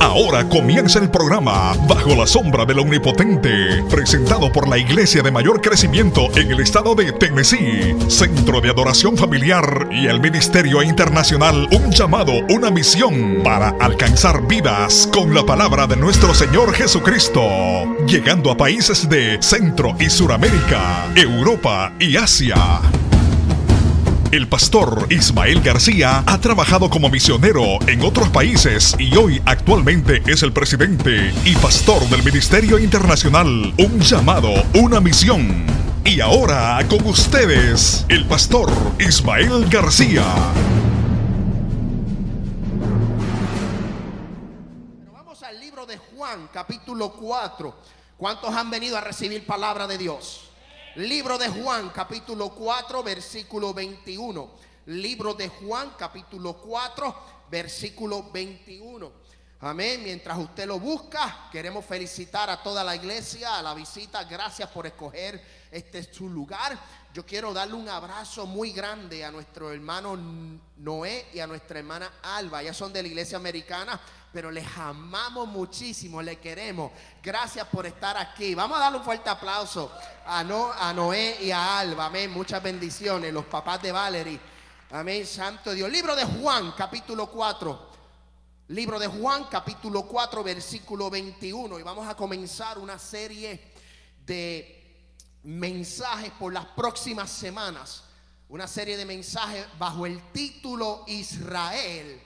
Ahora comienza el programa Bajo la sombra del Omnipotente, presentado por la iglesia de mayor crecimiento en el estado de Tennessee, Centro de Adoración Familiar y el Ministerio Internacional Un llamado, una misión para alcanzar vidas con la palabra de nuestro Señor Jesucristo, llegando a países de Centro y Suramérica, Europa y Asia. El pastor Ismael García ha trabajado como misionero en otros países y hoy actualmente es el presidente y pastor del Ministerio Internacional Un llamado, una misión. Y ahora con ustedes, el pastor Ismael García. vamos al libro de Juan, capítulo 4. ¿Cuántos han venido a recibir palabra de Dios? Libro de Juan, capítulo 4, versículo 21. Libro de Juan, capítulo 4, versículo 21. Amén. Mientras usted lo busca, queremos felicitar a toda la iglesia, a la visita. Gracias por escoger este su lugar. Yo quiero darle un abrazo muy grande a nuestro hermano Noé y a nuestra hermana Alba. Ya son de la iglesia americana pero les amamos muchísimo, le queremos. Gracias por estar aquí. Vamos a darle un fuerte aplauso a, a Noé y a Alba. Amén. Muchas bendiciones, los papás de Valerie. Amén, Santo Dios. Libro de Juan, capítulo 4. Libro de Juan, capítulo 4, versículo 21. Y vamos a comenzar una serie de mensajes por las próximas semanas. Una serie de mensajes bajo el título Israel,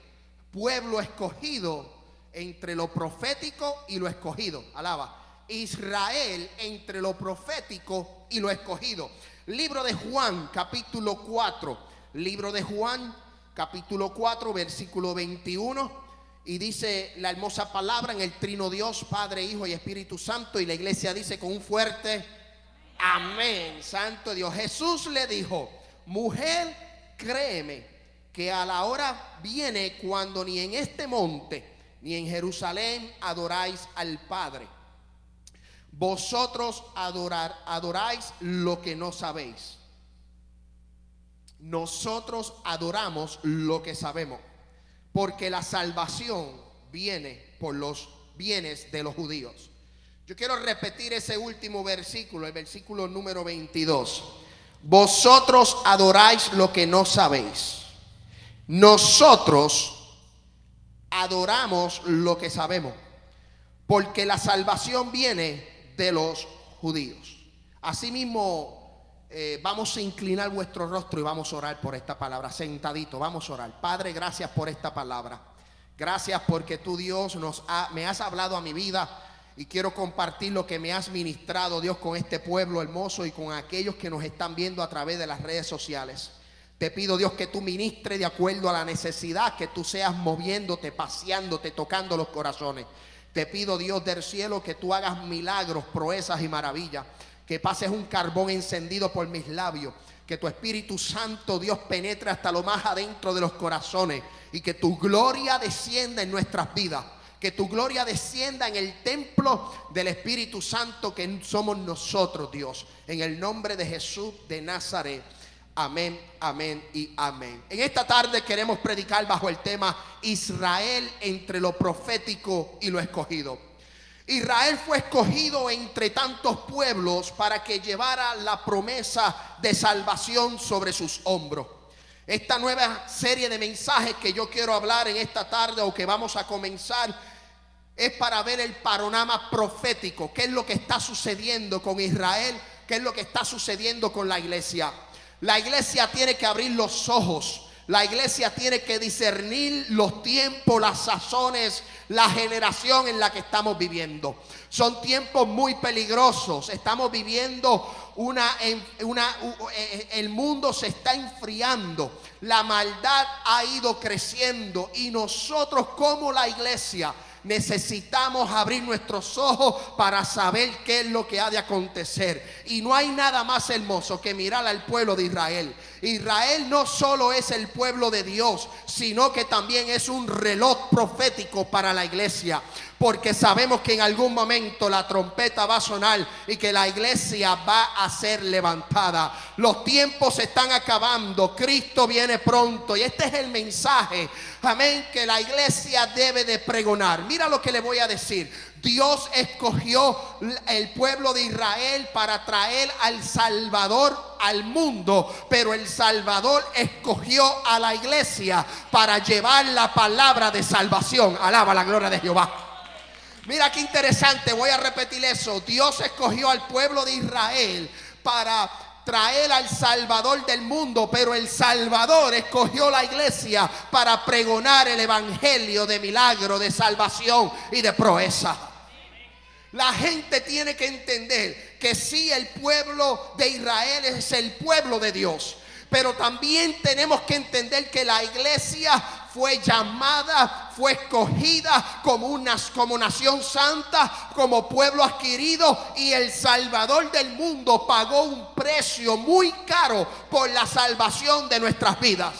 pueblo escogido entre lo profético y lo escogido. Alaba. Israel entre lo profético y lo escogido. Libro de Juan, capítulo 4. Libro de Juan, capítulo 4, versículo 21. Y dice la hermosa palabra en el trino Dios, Padre, Hijo y Espíritu Santo. Y la iglesia dice con un fuerte amén. Santo Dios. Jesús le dijo, mujer, créeme que a la hora viene cuando ni en este monte ni en Jerusalén adoráis al Padre. Vosotros adorar, adoráis lo que no sabéis. Nosotros adoramos lo que sabemos, porque la salvación viene por los bienes de los judíos. Yo quiero repetir ese último versículo, el versículo número 22. Vosotros adoráis lo que no sabéis. Nosotros adoramos lo que sabemos, porque la salvación viene de los judíos. Asimismo, eh, vamos a inclinar vuestro rostro y vamos a orar por esta palabra, sentadito, vamos a orar. Padre, gracias por esta palabra. Gracias porque tú, Dios, nos me has hablado a mi vida y quiero compartir lo que me has ministrado, Dios, con este pueblo hermoso y con aquellos que nos están viendo a través de las redes sociales. Te pido Dios que tú ministres de acuerdo a la necesidad, que tú seas moviéndote, paseándote, tocando los corazones. Te pido Dios del cielo que tú hagas milagros, proezas y maravillas. Que pases un carbón encendido por mis labios. Que tu Espíritu Santo Dios penetre hasta lo más adentro de los corazones. Y que tu gloria descienda en nuestras vidas. Que tu gloria descienda en el templo del Espíritu Santo que somos nosotros, Dios. En el nombre de Jesús de Nazaret. Amén, amén y amén. En esta tarde queremos predicar bajo el tema Israel entre lo profético y lo escogido. Israel fue escogido entre tantos pueblos para que llevara la promesa de salvación sobre sus hombros. Esta nueva serie de mensajes que yo quiero hablar en esta tarde o que vamos a comenzar es para ver el panorama profético, qué es lo que está sucediendo con Israel, qué es lo que está sucediendo con la iglesia. La iglesia tiene que abrir los ojos. La iglesia tiene que discernir los tiempos, las sazones, la generación en la que estamos viviendo. Son tiempos muy peligrosos. Estamos viviendo una, una, eh, el mundo se está enfriando. La maldad ha ido creciendo y nosotros como la iglesia necesitamos abrir nuestros ojos para saber qué es lo que ha de acontecer. Y no hay nada más hermoso que mirar al pueblo de Israel Israel no solo es el pueblo de Dios, sino que también es un reloj profético para la iglesia. Porque sabemos que en algún momento la trompeta va a sonar y que la iglesia va a ser levantada. Los tiempos se están acabando, Cristo viene pronto y este es el mensaje, amén, que la iglesia debe de pregonar. Mira lo que le voy a decir. Dios escogió el pueblo de Israel para traer al Salvador al mundo, pero el Salvador escogió a la iglesia para llevar la palabra de salvación. Alaba la gloria de Jehová. Mira qué interesante, voy a repetir eso. Dios escogió al pueblo de Israel para traer al Salvador del mundo, pero el Salvador escogió la iglesia para pregonar el Evangelio de milagro, de salvación y de proeza. La gente tiene que entender que sí, el pueblo de Israel es el pueblo de Dios. Pero también tenemos que entender que la iglesia fue llamada, fue escogida como, una, como nación santa, como pueblo adquirido y el Salvador del mundo pagó un precio muy caro por la salvación de nuestras vidas.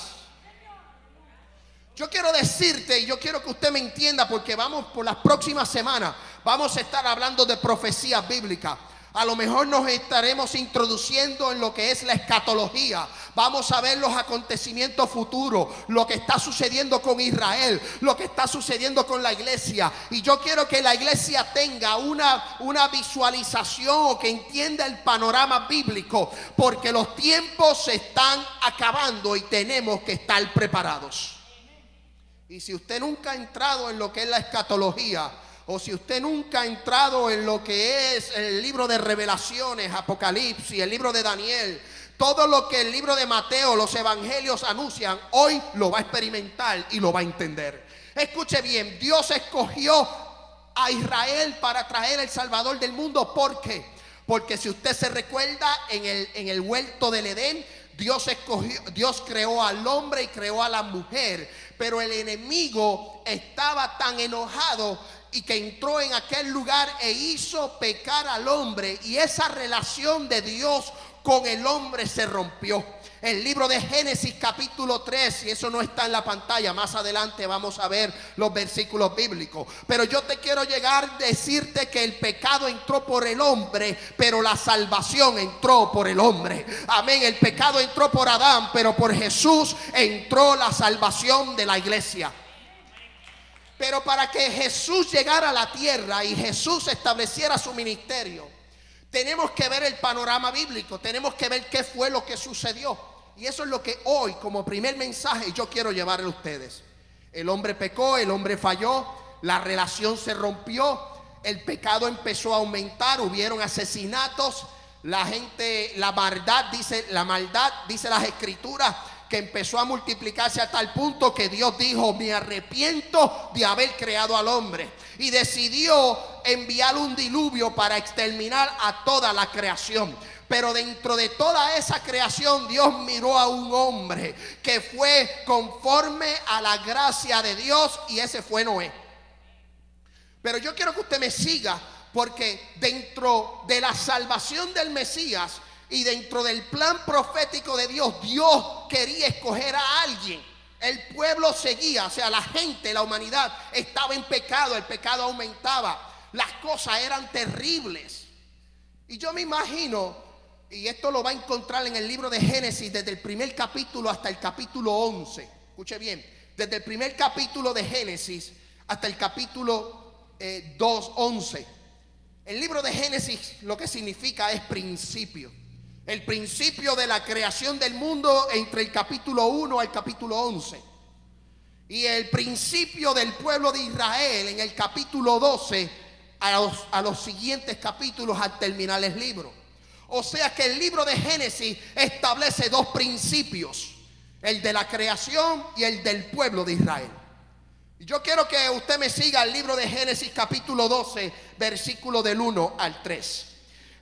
Yo quiero decirte y yo quiero que usted me entienda porque vamos por las próximas semanas, vamos a estar hablando de profecía bíblica. A lo mejor nos estaremos introduciendo en lo que es la escatología. Vamos a ver los acontecimientos futuros, lo que está sucediendo con Israel, lo que está sucediendo con la iglesia. Y yo quiero que la iglesia tenga una, una visualización o que entienda el panorama bíblico, porque los tiempos se están acabando y tenemos que estar preparados. Y si usted nunca ha entrado en lo que es la escatología, o si usted nunca ha entrado en lo que es el libro de revelaciones, Apocalipsis, el libro de Daniel, todo lo que el libro de Mateo, los evangelios anuncian, hoy lo va a experimentar y lo va a entender. Escuche bien, Dios escogió a Israel para traer el Salvador del mundo. ¿Por qué? Porque si usted se recuerda en el, en el huerto del Edén, Dios escogió, Dios creó al hombre y creó a la mujer, pero el enemigo estaba tan enojado y que entró en aquel lugar e hizo pecar al hombre y esa relación de Dios con el hombre se rompió. El libro de Génesis capítulo 3, y eso no está en la pantalla, más adelante vamos a ver los versículos bíblicos. Pero yo te quiero llegar a decirte que el pecado entró por el hombre, pero la salvación entró por el hombre. Amén, el pecado entró por Adán, pero por Jesús entró la salvación de la iglesia. Pero para que Jesús llegara a la tierra y Jesús estableciera su ministerio, tenemos que ver el panorama bíblico, tenemos que ver qué fue lo que sucedió. Y eso es lo que hoy, como primer mensaje, yo quiero llevarle a ustedes. El hombre pecó, el hombre falló, la relación se rompió, el pecado empezó a aumentar, hubieron asesinatos, la gente, la maldad, dice, la maldad, dice las escrituras, que empezó a multiplicarse a tal punto que Dios dijo, me arrepiento de haber creado al hombre. Y decidió enviar un diluvio para exterminar a toda la creación. Pero dentro de toda esa creación Dios miró a un hombre que fue conforme a la gracia de Dios y ese fue Noé. Pero yo quiero que usted me siga porque dentro de la salvación del Mesías y dentro del plan profético de Dios, Dios quería escoger a alguien. El pueblo seguía, o sea, la gente, la humanidad estaba en pecado, el pecado aumentaba, las cosas eran terribles. Y yo me imagino, y esto lo va a encontrar en el libro de Génesis, desde el primer capítulo hasta el capítulo 11. Escuche bien, desde el primer capítulo de Génesis hasta el capítulo eh, 2, 11. El libro de Génesis lo que significa es principio el principio de la creación del mundo entre el capítulo 1 al capítulo 11. Y el principio del pueblo de Israel en el capítulo 12 a los, siguientes capítulos al terminar el libro. O sea que el libro de Génesis establece dos principios, el de la creación y el del pueblo de Israel. Yo quiero que usted me siga el libro de Génesis capítulo 12, versículo del 1 al 3.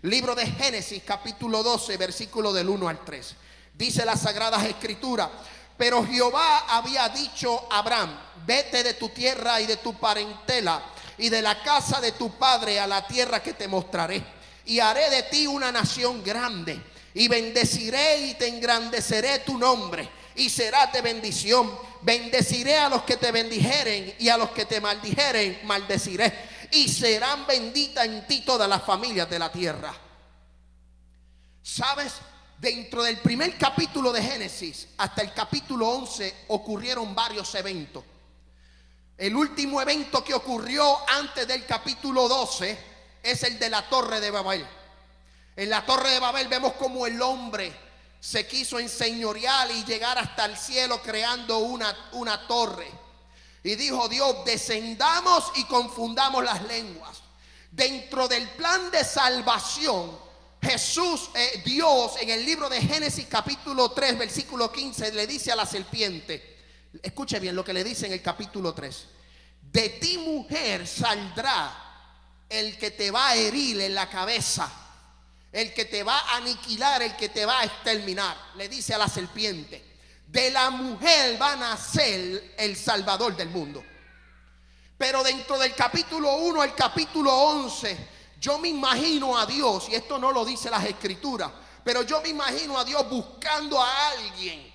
Libro de Génesis capítulo 12, versículo del 1 al 3. Dice las sagradas escrituras, pero Jehová había dicho a Abraham, vete de tu tierra y de tu parentela y de la casa de tu padre a la tierra que te mostraré. Y haré de ti una nación grande Y bendeciré y te engrandeceré tu nombre y serás de bendición. Bendeciré a los que te bendijeren y a los que te maldijeren, maldeciré. Y serán benditas en ti todas las familias de la tierra. ¿Sabes? Dentro del primer capítulo de Génesis hasta el capítulo 11 ocurrieron varios eventos. El último evento que ocurrió antes del capítulo 12 es el de la torre de Babel. En la torre de Babel vemos como el hombre se quiso enseñorear y llegar hasta el cielo creando una, una torre. Y dijo Dios, descendamos y confundamos las lenguas. Dentro del plan de salvación, Jesús, eh, Dios, en el libro de Génesis capítulo 3, versículo 15, le dice a la serpiente, escuche bien lo que le dice en el capítulo 3, de ti mujer saldrá el que te va a herir en la cabeza, el que te va a aniquilar, el que te va a exterminar, le dice a la serpiente, de la mujer va a nacer el Salvador del mundo. Pero dentro del capítulo 1 al capítulo 11, yo me imagino a Dios, y esto no lo dice las escrituras, pero yo me imagino a Dios buscando a alguien,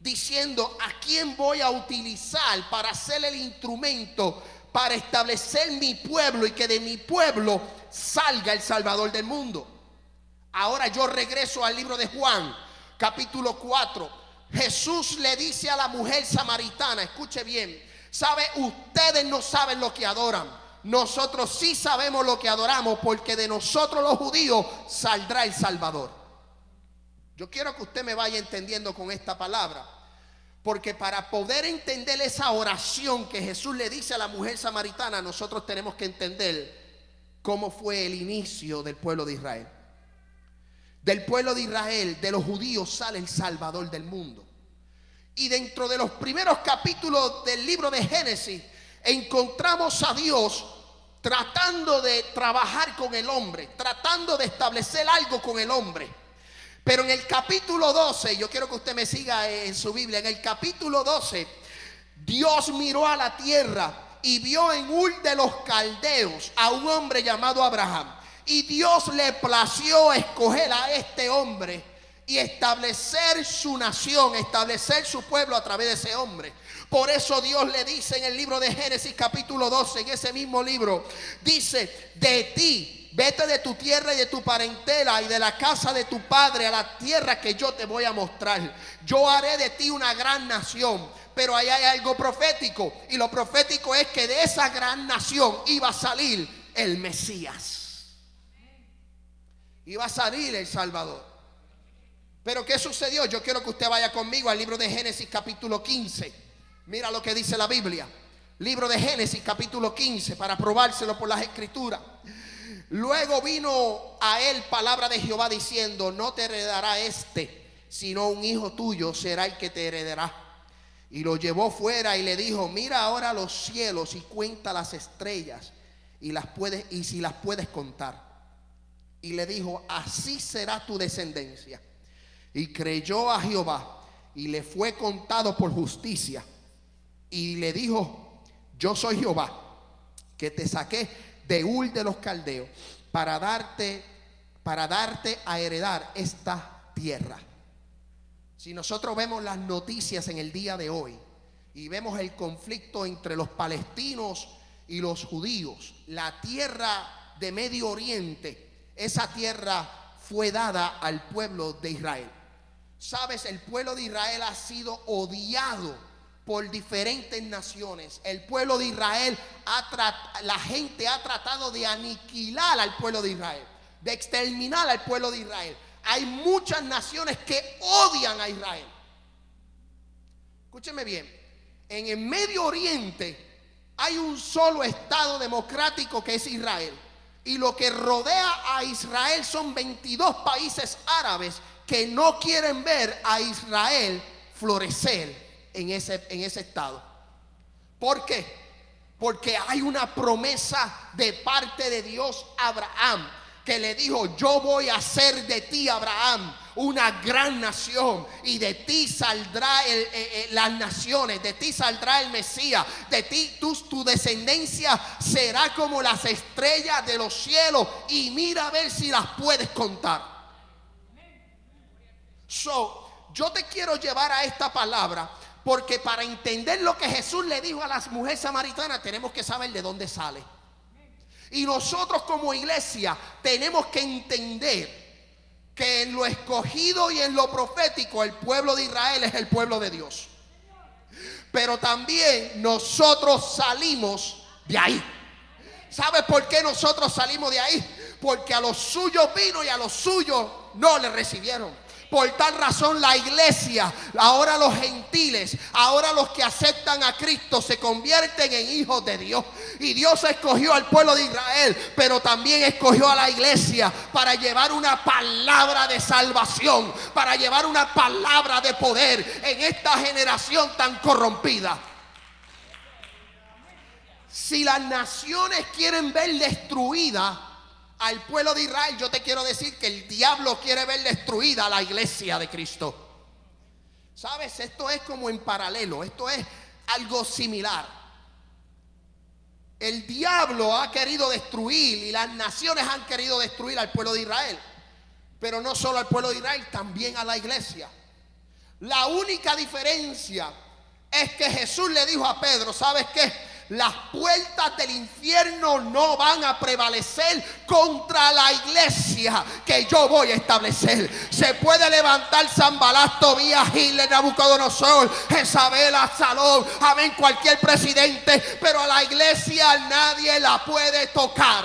diciendo a quién voy a utilizar para ser el instrumento para establecer mi pueblo y que de mi pueblo salga el Salvador del mundo. Ahora yo regreso al libro de Juan, capítulo 4. Jesús le dice a la mujer samaritana, escuche bien, sabe, ustedes no saben lo que adoran nosotros sí sabemos lo que adoramos porque de nosotros los judíos saldrá el Salvador. Yo quiero que usted me vaya entendiendo con esta palabra. Porque para poder entender esa oración que Jesús le dice a la mujer samaritana, nosotros tenemos que entender cómo fue el inicio del pueblo de Israel. Del pueblo de Israel, de los judíos, sale el Salvador del mundo. Y dentro de los primeros capítulos del libro de Génesis, encontramos a Dios tratando de trabajar con el hombre, tratando de establecer algo con el hombre. Pero en el capítulo 12, yo quiero que usted me siga en su Biblia, en el capítulo 12, Dios miró a la tierra y vio en Ur de los caldeos a un hombre llamado Abraham. Y Dios le plació escoger a este hombre y establecer su nación, establecer su pueblo a través de ese hombre. Por eso Dios le dice en el libro de Génesis capítulo 12, en ese mismo libro, dice, de ti, vete de tu tierra y de tu parentela y de la casa de tu padre a la tierra que yo te voy a mostrar. Yo haré de ti una gran nación. Pero ahí hay algo profético. Y lo profético es que de esa gran nación iba a salir el Mesías. Iba a salir el Salvador. Pero ¿qué sucedió? Yo quiero que usted vaya conmigo al libro de Génesis capítulo 15. Mira lo que dice la Biblia. Libro de Génesis capítulo 15 para probárselo por las escrituras. Luego vino a él palabra de Jehová diciendo, no te heredará este, sino un hijo tuyo será el que te heredará. Y lo llevó fuera y le dijo, mira ahora los cielos y cuenta las estrellas y las puedes y si las puedes contar. Y le dijo, así será tu descendencia. Y creyó a Jehová y le fue contado por justicia y le dijo, yo soy Jehová, que te saqué de Ul de los Caldeos para darte, para darte a heredar esta tierra. Si nosotros vemos las noticias en el día de hoy y vemos el conflicto entre los palestinos y los judíos, la tierra de Medio Oriente, esa tierra fue dada al pueblo de Israel. Sabes, el pueblo de Israel ha sido odiado por diferentes naciones. El pueblo de Israel, ha la gente ha tratado de aniquilar al pueblo de Israel, de exterminar al pueblo de Israel. Hay muchas naciones que odian a Israel. Escúcheme bien, en el Medio Oriente hay un solo Estado democrático que es Israel. Y lo que rodea a Israel son 22 países árabes que no quieren ver a Israel florecer en ese, en ese estado. ¿Por qué? Porque hay una promesa de parte de Dios a Abraham que le dijo, yo voy a hacer de ti, Abraham, una gran nación y de ti saldrá eh, eh, las naciones, de ti saldrá el Mesías, de ti tu, tu descendencia será como las estrellas de los cielos y mira a ver si las puedes contar. So, yo te quiero llevar a esta palabra porque para entender lo que Jesús le dijo a las mujeres samaritanas tenemos que saber de dónde sale. Y nosotros como iglesia tenemos que entender que en lo escogido y en lo profético el pueblo de Israel es el pueblo de Dios. Pero también nosotros salimos de ahí. ¿Sabe por qué nosotros salimos de ahí? Porque a los suyos vino y a los suyos no le recibieron. Por tal razón la iglesia, ahora los gentiles, ahora los que aceptan a Cristo se convierten en hijos de Dios. Y Dios escogió al pueblo de Israel, pero también escogió a la iglesia para llevar una palabra de salvación, para llevar una palabra de poder en esta generación tan corrompida. Si las naciones quieren ver destruida al pueblo de Israel, yo te quiero decir que el diablo quiere ver destruida a la iglesia de Cristo. ¿Sabes? Esto es como en paralelo, esto es algo similar. El diablo ha querido destruir y las naciones han querido destruir al pueblo de Israel. Pero no solo al pueblo de Israel, también a la iglesia. La única diferencia es que Jesús le dijo a Pedro, ¿sabes qué? Las puertas del infierno no van a prevalecer contra la iglesia que yo voy a establecer. Se puede levantar San Balasto, Vía Hitler, Nabucodonosor, Jezabel, Salón, amén, cualquier presidente, pero a la iglesia nadie la puede tocar.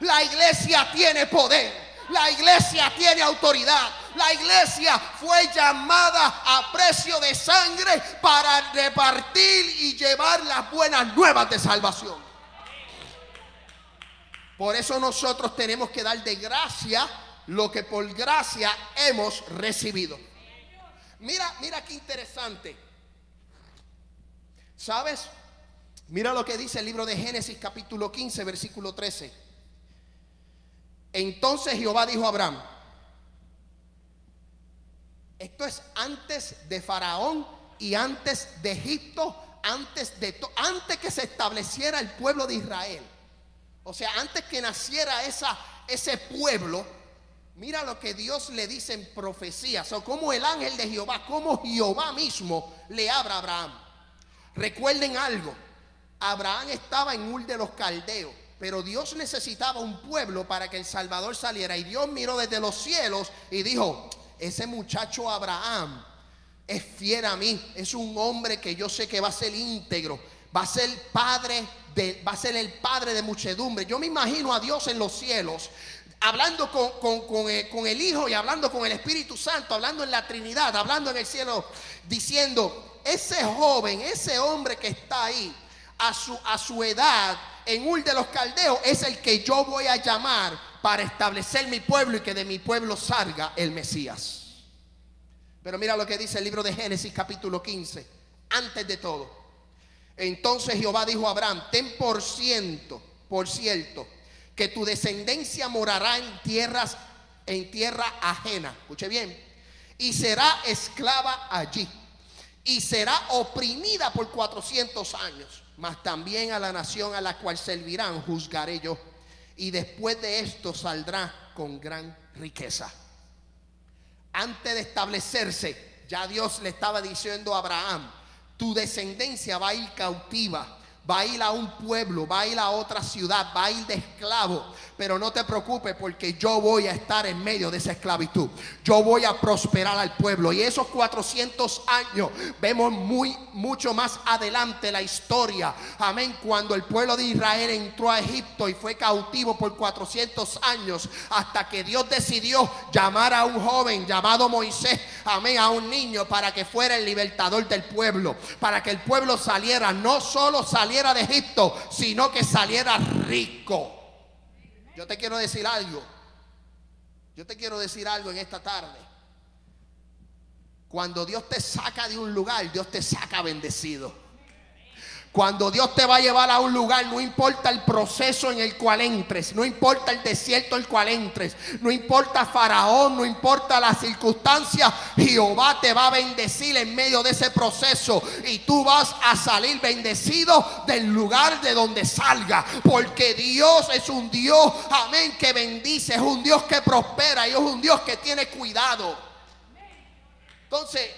La iglesia tiene poder. La iglesia tiene autoridad. La iglesia fue llamada a precio de sangre para repartir y llevar las buenas nuevas de salvación. Por eso nosotros tenemos que dar de gracia lo que por gracia hemos recibido. Mira, mira qué interesante. ¿Sabes? Mira lo que dice el libro de Génesis capítulo 15, versículo 13. Entonces Jehová dijo a Abraham, esto es antes de Faraón y antes de Egipto, antes de antes que se estableciera el pueblo de Israel. O sea, antes que naciera ese pueblo, mira lo que Dios le dice en profecías, o como el ángel de Jehová, como Jehová mismo le habla a Abraham. Recuerden algo, Abraham estaba en Ur de los Caldeos, pero Dios necesitaba un pueblo para que el Salvador saliera. Y Dios miró desde los cielos y dijo, ese muchacho Abraham es fiel a mí, es un hombre que yo sé que va a ser íntegro, va a ser padre de, va a ser el padre de muchedumbre. Yo me imagino a Dios en los cielos hablando con, eh, con, el Hijo y hablando con el Espíritu Santo, hablando en la Trinidad, hablando en el cielo, diciendo, ese joven, ese hombre que está ahí, a su, a su edad, en Ur de los Caldeos, es el que yo voy a llamar para establecer mi pueblo y que de mi pueblo salga el Mesías. Pero mira lo que dice el libro de Génesis capítulo 15. Antes de todo. Entonces Jehová dijo a Abraham, ten por ciento, por cierto, que tu descendencia morará en tierras, en tierra ajena. Escuche bien. Y será esclava allí. Y será oprimida por 400 años. Mas también a la nación a la cual servirán juzgaré yo y después de esto saldrá con gran riqueza. Antes de establecerse, ya Dios le estaba diciendo a Abraham, tu descendencia va a ir cautiva va a un pueblo, va a otra ciudad, va a ir de esclavo. Pero no te preocupes porque yo voy a estar en medio de esa esclavitud. Yo voy a prosperar al pueblo. Y esos 400 años vemos muy, mucho más adelante la historia. Amén. Cuando el pueblo de Israel entró a Egipto y fue cautivo por 400 años. Hasta que Dios decidió llamar a un joven llamado Moisés. Amén. A un niño para que fuera el libertador del pueblo. Para que el pueblo saliera. No solo saliera de Egipto, sino que saliera rico. Yo te quiero decir algo. Yo te quiero decir algo en esta tarde. Cuando Dios te saca de un lugar, Dios te saca bendecido. Cuando Dios te va a llevar a un lugar, no importa el proceso en el cual entres, no importa el desierto en el cual entres, no importa Faraón, no importa las circunstancias, Jehová te va a bendecir en medio de ese proceso y tú vas a salir bendecido del lugar de donde salga, porque Dios es un Dios, amén, que bendice, es un Dios que prospera y es un Dios que tiene cuidado. Entonces,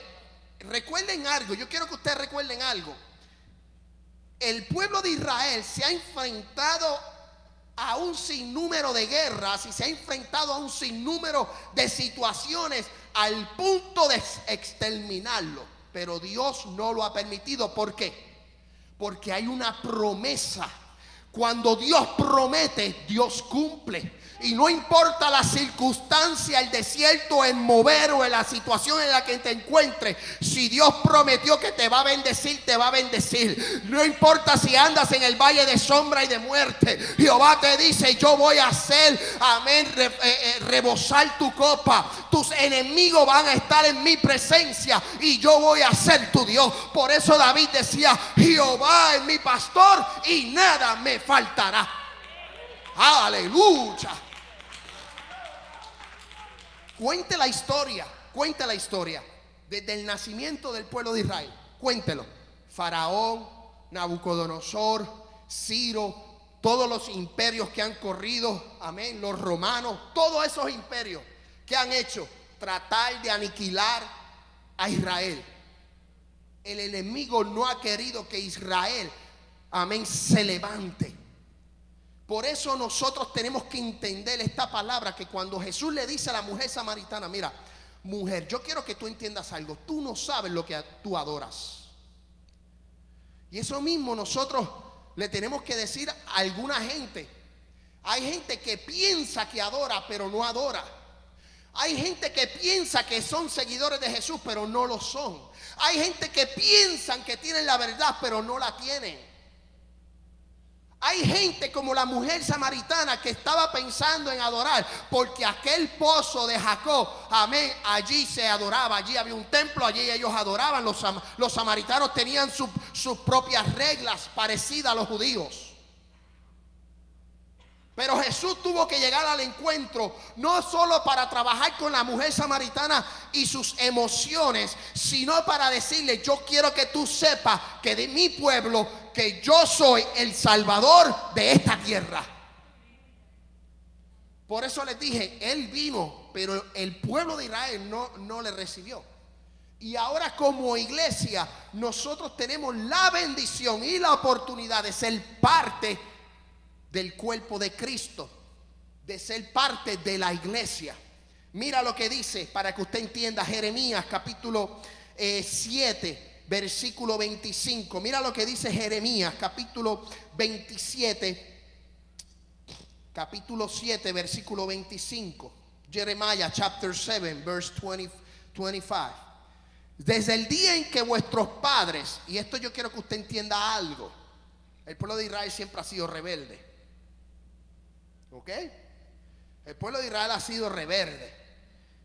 recuerden algo, yo quiero que ustedes recuerden algo. El pueblo de Israel se ha enfrentado a un sinnúmero de guerras y se ha enfrentado a un sinnúmero de situaciones al punto de exterminarlo. Pero Dios no lo ha permitido. ¿Por qué? Porque hay una promesa. Cuando Dios promete, Dios cumple. Y no importa la circunstancia, el desierto, el mover o la situación en la que te encuentres. Si Dios prometió que te va a bendecir, te va a bendecir. No importa si andas en el valle de sombra y de muerte. Jehová te dice, yo voy a hacer, amén, eh, eh, rebosar tu copa. Tus enemigos van a estar en mi presencia y yo voy a ser tu Dios. Por eso David decía, Jehová es mi pastor y nada me faltará. Aleluya. Cuente la historia, cuente la historia desde el nacimiento del pueblo de Israel. Cuéntelo. Faraón, Nabucodonosor, Ciro, todos los imperios que han corrido, amén, los romanos, todos esos imperios que han hecho tratar de aniquilar a Israel. El enemigo no ha querido que Israel, amén, se levante. Por eso nosotros tenemos que entender esta palabra que cuando Jesús le dice a la mujer samaritana, mira, mujer, yo quiero que tú entiendas algo, tú no sabes lo que tú adoras. Y eso mismo nosotros le tenemos que decir a alguna gente. Hay gente que piensa que adora, pero no adora. Hay gente que piensa que son seguidores de Jesús, pero no lo son. Hay gente que piensan que tienen la verdad, pero no la tienen. Hay gente como la mujer samaritana que estaba pensando en adorar, porque aquel pozo de Jacob, amén, allí se adoraba, allí había un templo, allí ellos adoraban, los, samaritanos tenían sus propias reglas parecidas a los judíos. Pero Jesús tuvo que llegar al encuentro no solo para trabajar con la mujer samaritana y sus emociones, sino para decirle, yo quiero que tú sepas que de mi pueblo, que yo soy el salvador de esta tierra. Por eso les dije, Él vino, pero el pueblo de Israel no, no le recibió. Y ahora como iglesia, nosotros tenemos la bendición y la oportunidad de ser parte del cuerpo de Cristo, de ser parte de la iglesia. Mira lo que dice para que usted entienda Jeremías capítulo 7, eh, versículo 25. Mira lo que dice Jeremías capítulo 27, capítulo 7, versículo 25. Jeremiah chapter 7, verse 20, 25. Desde el día en que vuestros padres, y esto yo quiero que usted entienda algo, el pueblo de Israel siempre ha sido rebelde. ¿Ok? El pueblo de Israel ha sido rebelde.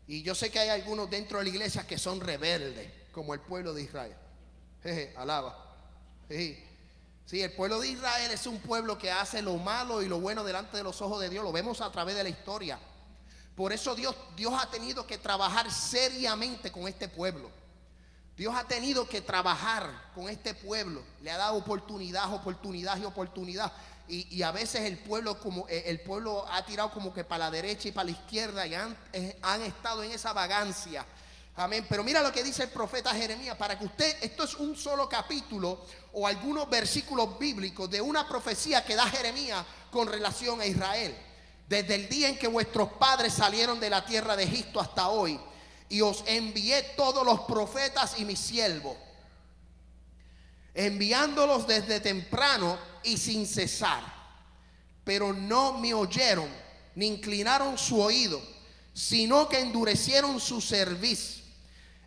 Y yo sé que hay algunos dentro de la iglesia que son rebeldes, como el pueblo de Israel. Jeje, alaba. Sí, el pueblo de Israel es un pueblo que hace lo malo y lo bueno delante de los ojos de Dios. Lo vemos a través de la historia. Por eso Dios, Dios ha tenido que trabajar seriamente con este pueblo. Dios ha tenido que trabajar con este pueblo. Le ha dado oportunidad, oportunidad y oportunidad. Y, a veces el pueblo, como, eh, el pueblo ha tirado como que para la derecha y para la izquierda y han, eh, han estado en esa vagancia. Amén. Pero mira lo que dice el profeta Jeremías, para que usted, esto es un solo capítulo o algunos versículos bíblicos de una profecía que da Jeremías con relación a Israel. Desde el día en que vuestros padres salieron de la tierra de Egipto hasta hoy, y os envié todos los profetas y mis siervos, enviándolos desde temprano y sin cesar. Pero no me oyeron, ni inclinaron su oído, sino que endurecieron su cerviz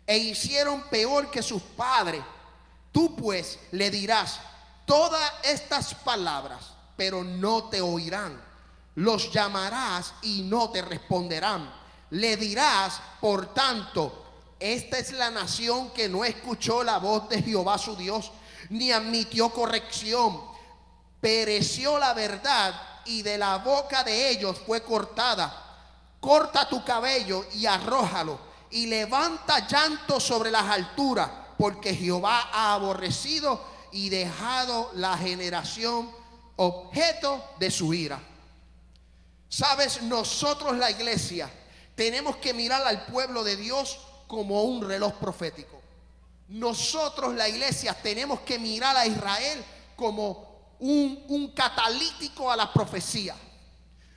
e hicieron peor que sus padres. Tú pues le dirás todas estas palabras, pero no te oirán. Los llamarás y no te responderán. Le dirás, por tanto, esta es la nación que no escuchó la voz de Jehová su Dios, ni admitió corrección pereció la verdad y de la boca de ellos fue cortada. Corta tu cabello y arrójalo y levanta llanto sobre las alturas, porque Jehová ha aborrecido y dejado la generación objeto de su ira. Sabes, nosotros la iglesia tenemos que mirar al pueblo de Dios como un reloj profético. Nosotros, la iglesia, tenemos que mirar a Israel como un, catalítico a la profecía.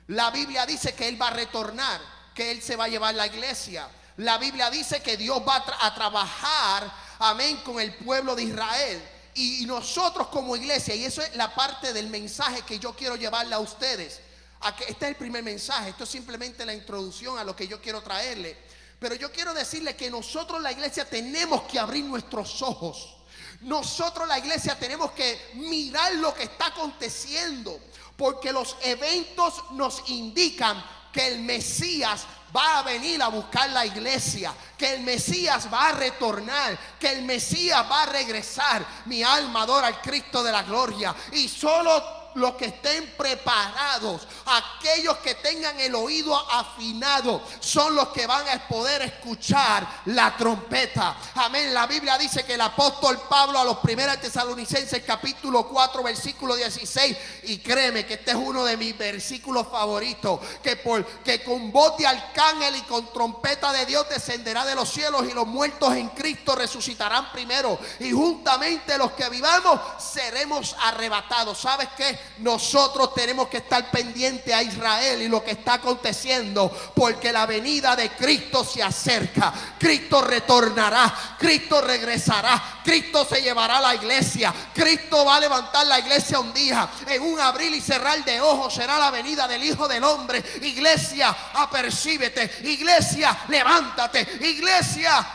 La Biblia dice que Él va a retornar, que Él se va a llevar la iglesia. La Biblia dice que Dios va a, trabajar, amén, con el pueblo de Israel. Y, nosotros como iglesia, y eso es la parte del mensaje que yo quiero llevarle a ustedes. A que este es el primer mensaje, esto es simplemente la introducción a lo que yo quiero traerle. Pero yo quiero decirle que nosotros la iglesia tenemos que abrir nuestros ojos. Nosotros la iglesia tenemos que mirar lo que está aconteciendo. Porque los eventos nos indican que el Mesías va a venir a buscar la iglesia, que el Mesías va a retornar, que el Mesías va a regresar. Mi alma adora al Cristo de la gloria y solo los que estén preparados, aquellos que tengan el oído afinado, son los que van a poder escuchar la trompeta. Amén. La Biblia dice que el apóstol Pablo a los primeros tesalonicenses capítulo 4 versículo 16 y créeme que este es uno de mis versículos favoritos, que por que con voz de arcángel y con trompeta de Dios descenderá de los cielos y los muertos en Cristo resucitarán primero y juntamente los que vivamos seremos arrebatados. ¿Sabes qué? Nosotros tenemos que estar pendientes a Israel y lo que está aconteciendo, porque la venida de Cristo se acerca. Cristo retornará, Cristo regresará, Cristo se llevará a la iglesia, Cristo va a levantar la iglesia un día. En un abril y cerrar de ojos será la venida del Hijo del Hombre. Iglesia, apercíbete. Iglesia, levántate. Iglesia,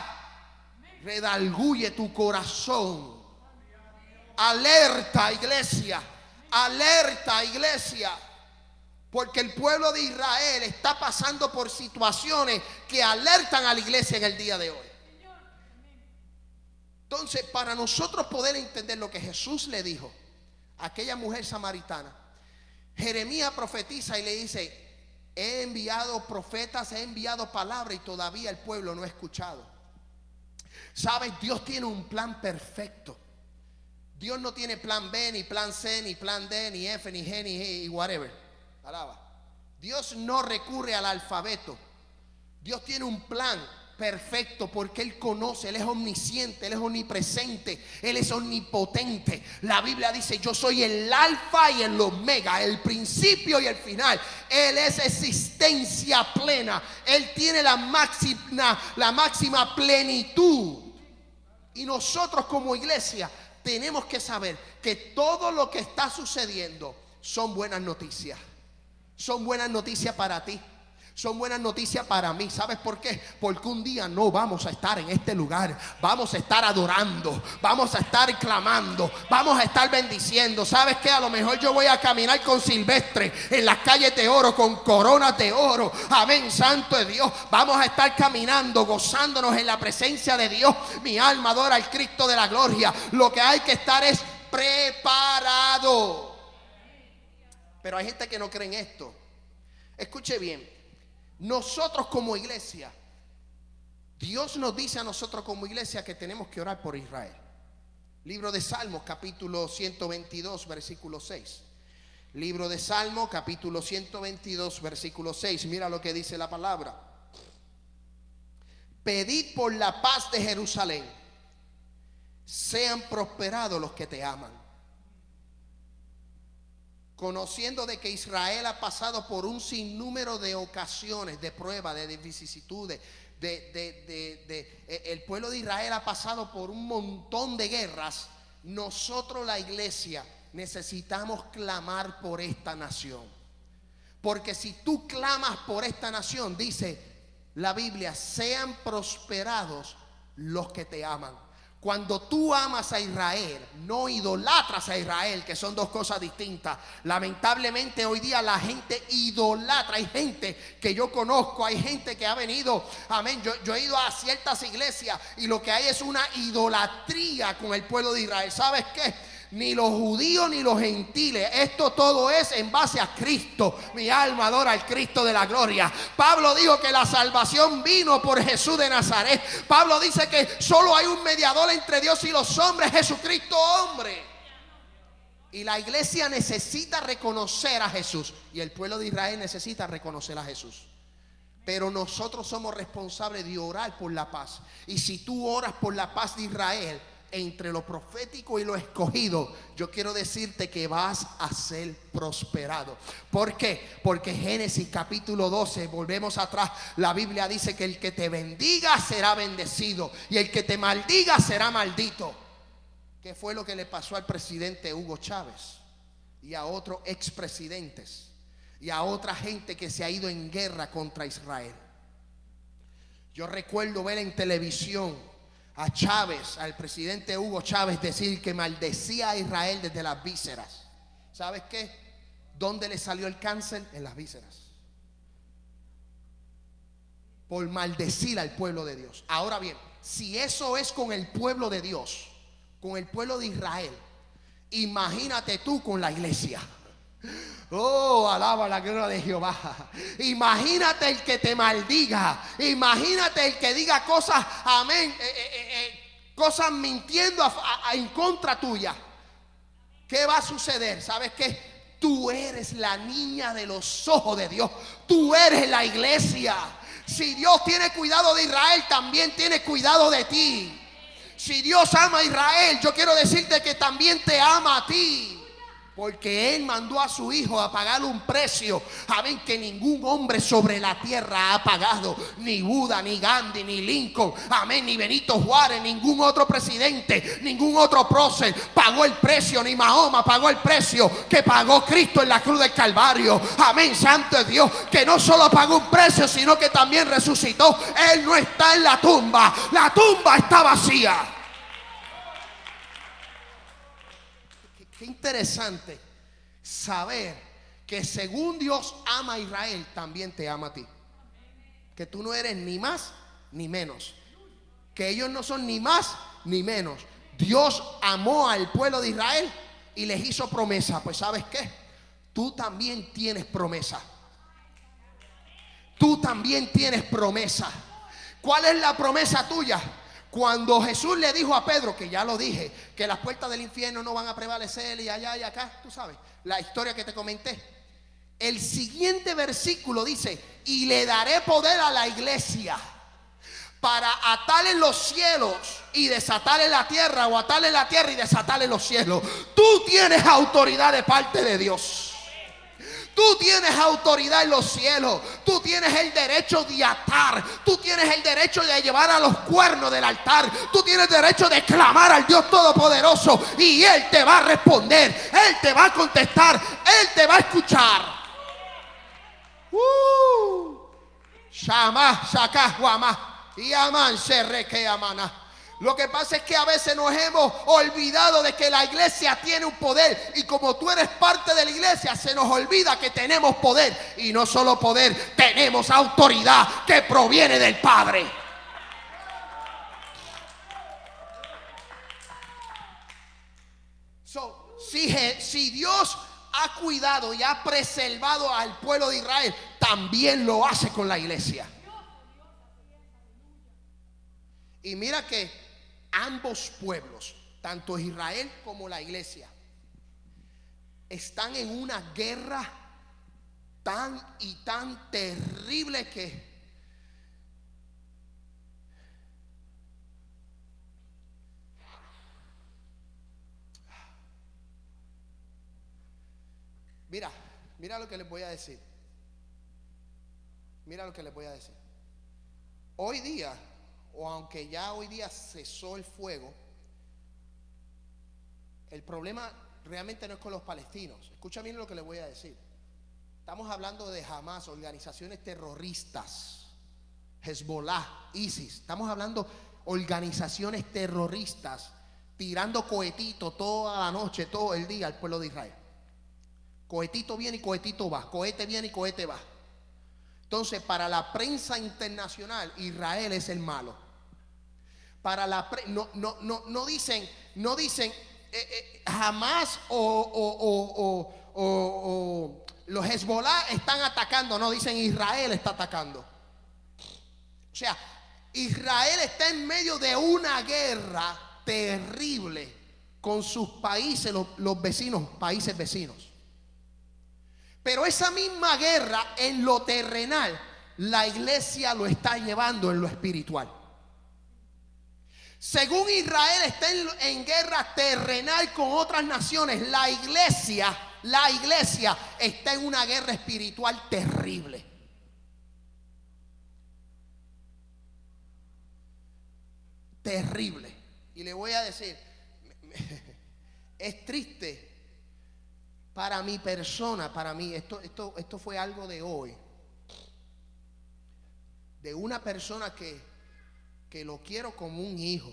redalguye tu corazón. Alerta, iglesia. Alerta, iglesia. Porque el pueblo de Israel está pasando por situaciones que alertan a la iglesia en el día de hoy. Entonces, para nosotros poder entender lo que Jesús le dijo a aquella mujer samaritana, Jeremías profetiza y le dice, he enviado profetas, he enviado palabras y todavía el pueblo no ha escuchado. Sabes, Dios tiene un plan perfecto. Dios no tiene plan B, ni plan C, ni plan D, ni F, ni G, ni G, y whatever. Alaba. Dios no recurre al alfabeto. Dios tiene un plan perfecto porque Él conoce, Él es omnisciente, Él es omnipresente, Él es omnipotente. La Biblia dice, yo soy el alfa y el omega, el principio y el final. Él es existencia plena. Él tiene la máxima, la máxima plenitud. Y nosotros como iglesia tenemos que saber que todo lo que está sucediendo son buenas noticias. Son buenas noticias para ti. Son buenas noticias para mí. ¿Sabes por qué? Porque un día no vamos a estar en este lugar. Vamos a estar adorando. Vamos a estar clamando. Vamos a estar bendiciendo. ¿Sabes qué? A lo mejor yo voy a caminar con silvestre en las calles de oro, con coronas de oro. Amén, santo de Dios. Vamos a estar caminando, gozándonos en la presencia de Dios. Mi alma adora al Cristo de la gloria. Lo que hay que estar es preparado. Pero hay gente que no cree en esto. Escuche bien. Nosotros como iglesia, Dios nos dice a nosotros como iglesia que tenemos que orar por Israel. Libro de Salmos, capítulo 122, versículo 6. Libro de Salmos, capítulo 122, versículo 6. Mira lo que dice la palabra. Pedid por la paz de Jerusalén. Sean prosperados los que te aman conociendo de que Israel ha pasado por un sinnúmero de ocasiones, de pruebas, de vicisitudes, de, e, el pueblo de Israel ha pasado por un montón de guerras, nosotros la iglesia necesitamos clamar por esta nación. Porque si tú clamas por esta nación, dice la Biblia, sean prosperados los que te aman. Cuando tú amas a Israel, no idolatras a Israel, que son dos cosas distintas. Lamentablemente hoy día la gente idolatra. Hay gente que yo conozco, hay gente que ha venido, amén. Yo, he ido a ciertas iglesias y lo que hay es una idolatría con el pueblo de Israel. ¿Sabes qué? Ni los judíos ni los gentiles. Esto todo es en base a Cristo. Mi alma adora al Cristo de la gloria. Pablo dijo que la salvación vino por Jesús de Nazaret. Pablo dice que solo hay un mediador entre Dios y los hombres, Jesucristo hombre. Y la iglesia necesita reconocer a Jesús. Y el pueblo de Israel necesita reconocer a Jesús. Pero nosotros somos responsables de orar por la paz. Y si tú oras por la paz de Israel, entre lo profético y lo escogido, yo quiero decirte que vas a ser prosperado. ¿Por qué? Porque Génesis capítulo 12, volvemos atrás, la Biblia dice que el que te bendiga será bendecido y el que te maldiga será maldito. ¿Qué fue lo que le pasó al presidente Hugo Chávez y a otros expresidentes y a otra gente que se ha ido en guerra contra Israel? Yo recuerdo ver en televisión a Chávez, al presidente Hugo Chávez, decir que maldecía a Israel desde las vísceras. ¿Sabes qué? ¿Dónde le salió el cáncer? En las vísceras. Por maldecir al pueblo de Dios. Ahora bien, si eso es con el pueblo de Dios, con el pueblo de Israel, imagínate tú con la iglesia. Oh, alaba la gloria de Jehová. Imagínate el que te maldiga. Imagínate el que diga cosas, amén, eh, eh, eh, cosas mintiendo en contra tuya. ¿Qué va a suceder? ¿Sabes qué? Tú eres la niña de los ojos de Dios. Tú eres la iglesia. Si Dios tiene cuidado de Israel, también tiene cuidado de ti. Si Dios ama a Israel, yo quiero decirte que también te ama a ti. Porque Él mandó a su Hijo a pagar un precio, ver que ningún hombre sobre la tierra ha pagado. Ni Buda, ni Gandhi, ni Lincoln, amén, ni Benito Juárez, ningún otro presidente, ningún otro prócer pagó el precio, ni Mahoma pagó el precio que pagó Cristo en la cruz del Calvario. Amén, santo es Dios, que no solo pagó un precio, sino que también resucitó. Él no está en la tumba, la tumba está vacía. Qué interesante saber que según Dios ama a Israel, también te ama a ti. Que tú no eres ni más ni menos. Que ellos no son ni más ni menos. Dios amó al pueblo de Israel y les hizo promesa. Pues sabes qué? Tú también tienes promesa. Tú también tienes promesa. ¿Cuál es la promesa tuya? Cuando Jesús le dijo a Pedro, que ya lo dije, que las puertas del infierno no van a prevalecer y allá y acá, tú sabes, la historia que te comenté. El siguiente versículo dice, y le daré poder a la iglesia para atar en los cielos y desatar en la tierra, o atar en la tierra y desatar en los cielos. Tú tienes autoridad de parte de Dios. Tú tienes autoridad en los cielos. Tú tienes el derecho de atar. Tú tienes el derecho de llevar a los cuernos del altar. Tú tienes derecho de clamar al Dios Todopoderoso. Y Él te va a responder. Él te va a contestar. Él te va a escuchar. Uh. Shama, Y aman se que amana. Lo que pasa es que a veces nos hemos olvidado de que la iglesia tiene un poder y como tú eres parte de la iglesia se nos olvida que tenemos poder y no solo poder, tenemos autoridad que proviene del Padre. si, si Dios ha cuidado y ha preservado al pueblo de Israel, también lo hace con la iglesia. Y mira que ambos pueblos, tanto Israel como la iglesia, están en una guerra tan y tan terrible que Mira, mira lo que les voy a decir. Mira lo que les voy a decir. Hoy día o aunque ya hoy día cesó el fuego, el problema realmente no es con los palestinos. Escucha bien lo que les voy a decir. Estamos hablando de Hamas, organizaciones terroristas, Hezbollah, ISIS. Estamos hablando organizaciones terroristas tirando cohetito toda la noche, todo el día al pueblo de Israel. Cohetito viene y cohetito va. Cohete viene y cohete va. Entonces, para la prensa internacional, Israel es el malo para la no, no, no, no dicen, no dicen eh, eh, jamás o, o, los Hezbollah están atacando, no dicen Israel está atacando. O sea, Israel está en medio de una guerra terrible con sus países, los, los vecinos, países vecinos. Pero esa misma guerra en lo terrenal la iglesia lo está llevando en lo espiritual. Según Israel está en, guerra terrenal con otras naciones, la iglesia, la iglesia está en una guerra espiritual terrible. Terrible. Y le voy a decir, es triste para mi persona, para mí, esto, esto, esto fue algo de hoy, de una persona que, que lo quiero como un hijo.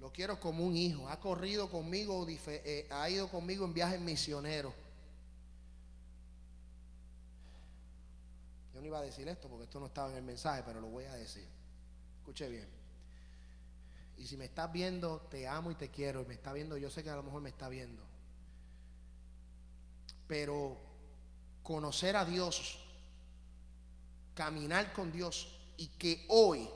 Lo quiero como un hijo. Ha corrido conmigo, eh, ha ido conmigo en viajes misioneros. Yo no iba a decir esto porque esto no estaba en el mensaje, pero lo voy a decir. Escuche bien. Y si me estás viendo, te amo y te quiero. Y me está viendo, yo sé que a lo mejor me está viendo. Pero conocer a Dios, caminar con Dios y que hoy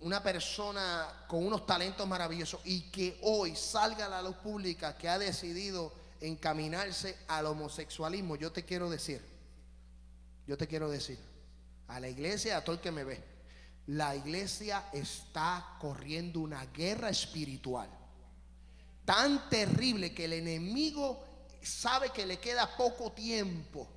una persona con unos talentos maravillosos y que hoy salga a la luz pública que ha decidido encaminarse al homosexualismo, yo te quiero decir, yo te quiero decir, a la iglesia, a todo el que me ve, la iglesia está corriendo una guerra espiritual tan terrible que el enemigo sabe que le queda poco tiempo.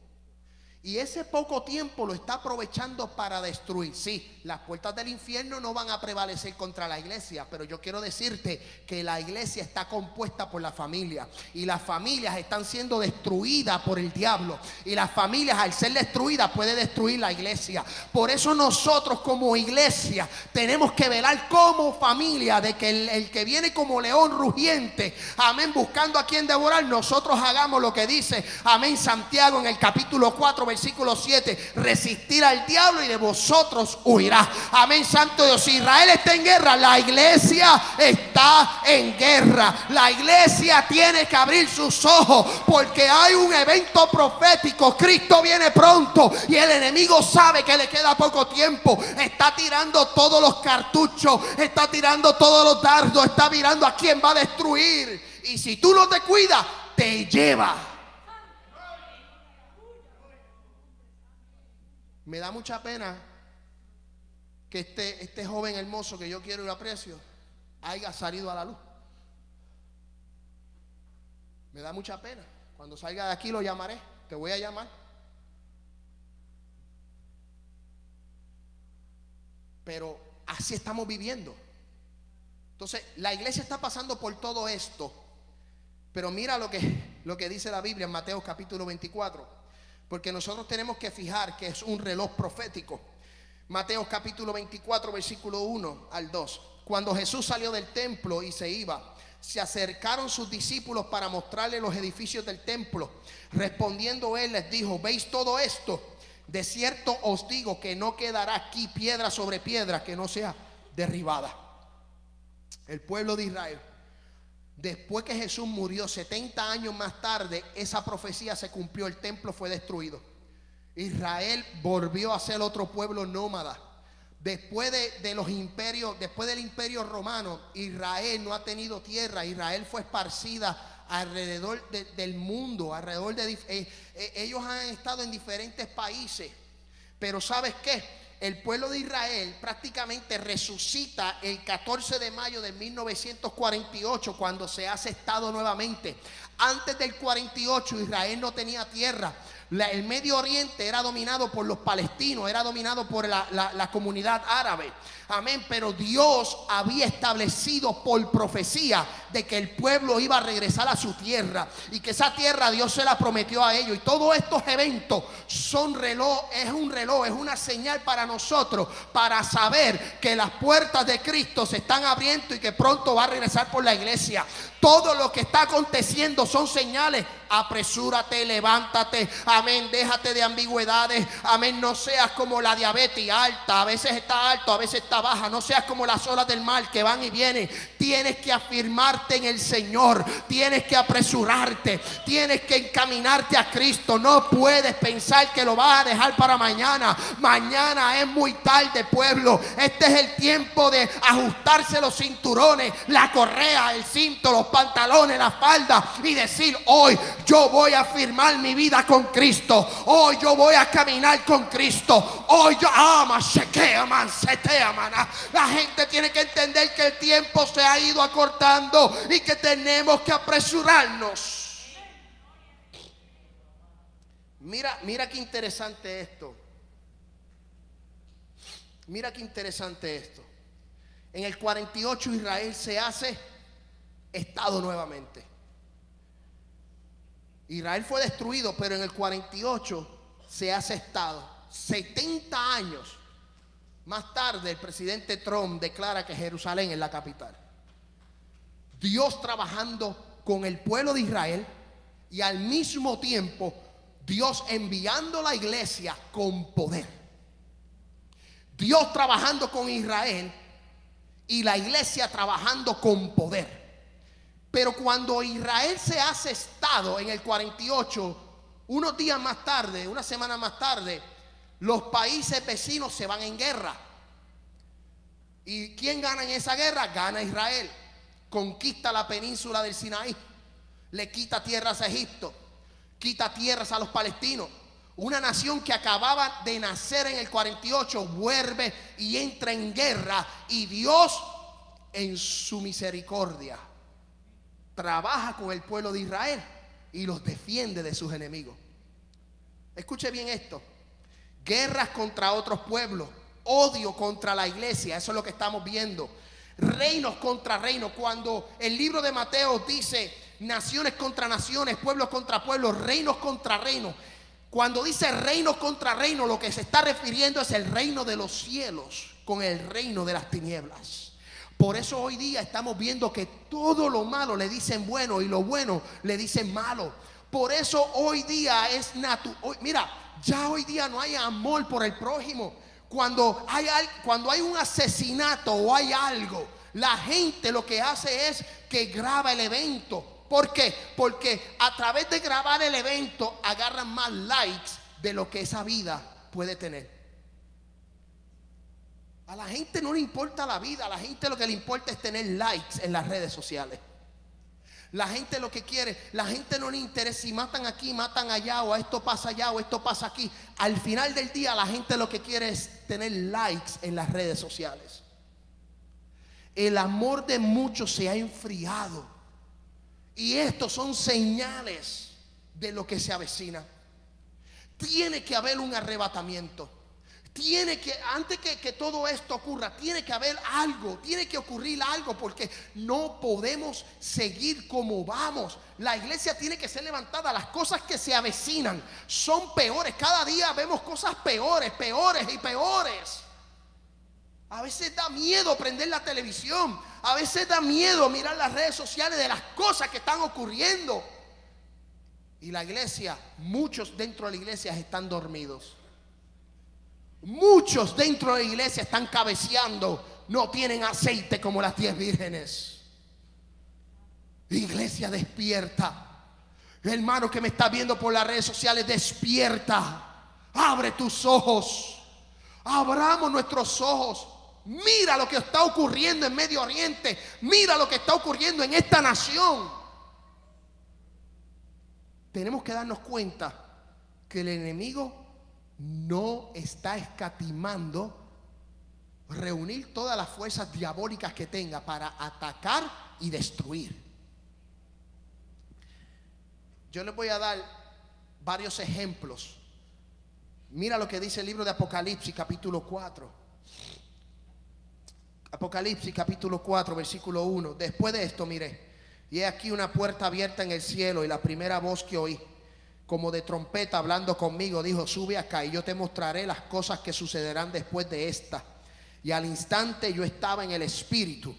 Y ese poco tiempo lo está aprovechando para destruir. Sí, las puertas del infierno no van a prevalecer contra la iglesia, pero yo quiero decirte que la iglesia está compuesta por la familia y las familias están siendo destruidas por el diablo y las familias al ser destruidas puede destruir la iglesia. Por eso nosotros como iglesia tenemos que velar como familia de que el, el que viene como león rugiente, amén, buscando a quien devorar, nosotros hagamos lo que dice, amén, Santiago en el capítulo 4, versículo 7, resistir al diablo y de vosotros huirá. Amén, Santo Dios. Si Israel está en guerra, la iglesia está en guerra. La iglesia tiene que abrir sus ojos porque hay un evento profético. Cristo viene pronto y el enemigo sabe que le queda poco tiempo. Está tirando todos los cartuchos, está tirando todos los dardos, está mirando a quién va a destruir. Y si tú no te cuidas, te lleva. Me da mucha pena que este, este joven hermoso que yo quiero y aprecio haya salido a la luz. Me da mucha pena. Cuando salga de aquí lo llamaré. Te voy a llamar. Pero así estamos viviendo. Entonces, la iglesia está pasando por todo esto. Pero mira lo que, lo que dice la Biblia en Mateo capítulo 24. Porque nosotros tenemos que fijar que es un reloj profético. Mateo capítulo 24, versículo 1 al 2. Cuando Jesús salió del templo y se iba, se acercaron sus discípulos para mostrarle los edificios del templo. Respondiendo él les dijo, ¿veis todo esto? De cierto os digo que no quedará aquí piedra sobre piedra que no sea derribada. El pueblo de Israel Después que Jesús murió 70 años más tarde, esa profecía se cumplió, el templo fue destruido. Israel volvió a ser otro pueblo nómada. Después de, los imperios, después del imperio romano, Israel no ha tenido tierra. Israel fue esparcida alrededor del mundo, alrededor de... Eh, eh, ellos han estado en diferentes países. Pero ¿sabes qué? El pueblo de Israel prácticamente resucita el 14 de mayo de 1948 cuando se hace Estado nuevamente. Antes del 48 Israel no tenía tierra. el Medio Oriente era dominado por los palestinos, era dominado por la comunidad árabe. Amén. Pero Dios había establecido por profecía de que el pueblo iba a regresar a su tierra y que esa tierra Dios se la prometió a ellos. Y todos estos eventos son reloj, es un reloj, es una señal para nosotros para saber que las puertas de Cristo se están abriendo y que pronto va a regresar por la iglesia. Todo lo que está aconteciendo son señales. Apresúrate, levántate. Amén. Déjate de ambigüedades. Amén. No seas como la diabetes alta. A veces está alto, a veces está baja. No seas como las olas del mar que van y vienen. Tienes que afirmarte en el Señor. Tienes que apresurarte. Tienes que encaminarte a Cristo. No puedes pensar que lo vas a dejar para mañana. Mañana es muy tarde, pueblo. Este es el tiempo de ajustarse los cinturones, la correa, el cinto, los pantalones, la falda y decir hoy yo voy a firmar mi vida con Cristo. Hoy yo voy a caminar con Cristo. Hoy yo ama, chequea, man, La gente tiene que entender que el tiempo se ha ido acortando y que tenemos que apresurarnos. Mira, mira qué interesante esto. Mira qué interesante esto. En el 48 Israel se hace Estado nuevamente. Israel fue destruido, pero en el 48 se hace Estado. 70 años más tarde el presidente Trump declara que Jerusalén es la capital. Dios trabajando con el pueblo de Israel y al mismo tiempo Dios enviando la iglesia con poder. Dios trabajando con Israel y la iglesia trabajando con poder. Pero cuando Israel se hace Estado en el 48, unos días más tarde, una semana más tarde, los países vecinos se van en guerra. ¿Y quién gana en esa guerra? Gana Israel. Conquista la península del Sinaí. Le quita tierras a Egipto. Quita tierras a los palestinos. Una nación que acababa de nacer en el 48 vuelve y entra en guerra y Dios en su misericordia trabaja con el pueblo de Israel y los defiende de sus enemigos. Escuche bien esto. Guerras contra otros pueblos, odio contra la iglesia, eso es lo que estamos viendo. Reinos contra reinos. Cuando el libro de Mateo dice naciones contra naciones, pueblos contra pueblos, reinos contra reinos. Cuando dice reino contra reino, lo que se está refiriendo es el reino de los cielos con el reino de las tinieblas. Por eso hoy día estamos viendo que todo lo malo le dicen bueno y lo bueno le dicen malo. Por eso hoy día es natural. Mira, ya hoy día no hay amor por el prójimo. Cuando hay, cuando hay un asesinato o hay algo, la gente lo que hace es que graba el evento ¿Por qué? Porque a través de grabar el evento agarran más likes de lo que esa vida puede tener. A la gente no le importa la vida, a la gente lo que le importa es tener likes en las redes sociales. La gente lo que quiere, la gente no le interesa si matan aquí, matan allá, o esto pasa allá, o esto pasa aquí. Al final del día, la gente lo que quiere es tener likes en las redes sociales. El amor de muchos se ha enfriado. Y estos son señales de lo que se avecina. Tiene que haber un arrebatamiento. Tiene que, antes que, que, todo esto ocurra, tiene que haber algo, tiene que ocurrir algo, porque no podemos seguir como vamos. La iglesia tiene que ser levantada. Las cosas que se avecinan son peores. Cada día vemos cosas peores, peores y peores. A veces da miedo prender la televisión. A veces da miedo mirar las redes sociales de las cosas que están ocurriendo. Y la iglesia, muchos dentro de la iglesia están dormidos. Muchos dentro de la iglesia están cabeceando. No tienen aceite como las diez vírgenes. Iglesia despierta. Hermano que me está viendo por las redes sociales, despierta. Abre tus ojos. Abramos nuestros ojos. Mira lo que está ocurriendo en Medio Oriente. Mira lo que está ocurriendo en esta nación. Tenemos que darnos cuenta que el enemigo no está escatimando reunir todas las fuerzas diabólicas que tenga para atacar y destruir. Yo les voy a dar varios ejemplos. Mira lo que dice el libro de Apocalipsis capítulo 4. Apocalipsis capítulo 4, versículo 1. Después de esto, mire, y he aquí una puerta abierta en el cielo y la primera voz que oí, como de trompeta hablando conmigo, dijo, sube acá y yo te mostraré las cosas que sucederán después de esta. Y al instante yo estaba en el espíritu.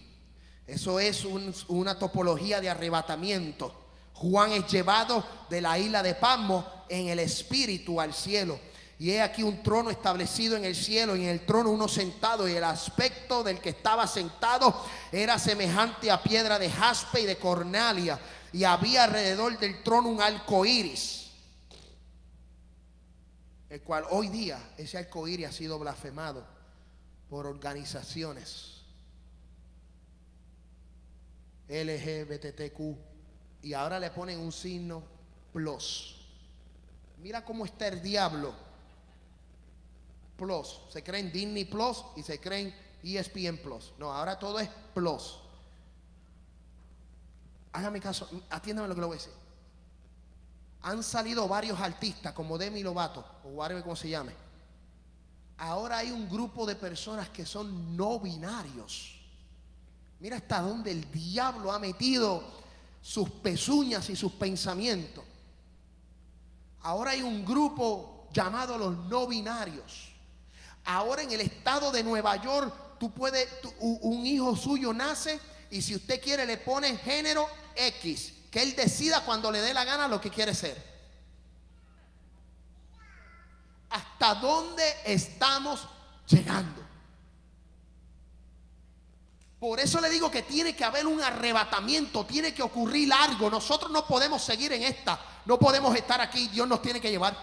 Eso es una topología de arrebatamiento. Juan es llevado de la isla de Pasmo en el espíritu al cielo. Y he aquí un trono establecido en el cielo y en el trono uno sentado y el aspecto del que estaba sentado era semejante a piedra de jaspe y de cornalia y había alrededor del trono un arco iris, el cual hoy día ese arco iris ha sido blasfemado por organizaciones LGBTQ y ahora le ponen un signo Plus. Mira cómo está el diablo. Plus. Se creen Disney Plus y se creen ESPN Plus. No, ahora todo es Plus. Hágame caso, atiéndame lo que le voy a decir. Han salido varios artistas como Demi Lovato o whatever como se llame. Ahora hay un grupo de personas que son no binarios. Mira hasta dónde el diablo ha metido sus pezuñas y sus pensamientos. Ahora hay un grupo llamado los no binarios. Ahora en el estado de Nueva York, tú puedes, un hijo suyo nace y si usted quiere le pone género X, que él decida cuando le dé la gana lo que quiere ser. ¿Hasta dónde estamos llegando? Por eso le digo que tiene que haber un arrebatamiento, tiene que ocurrir algo. Nosotros no podemos seguir en esta, no podemos estar aquí, Dios nos tiene que llevar.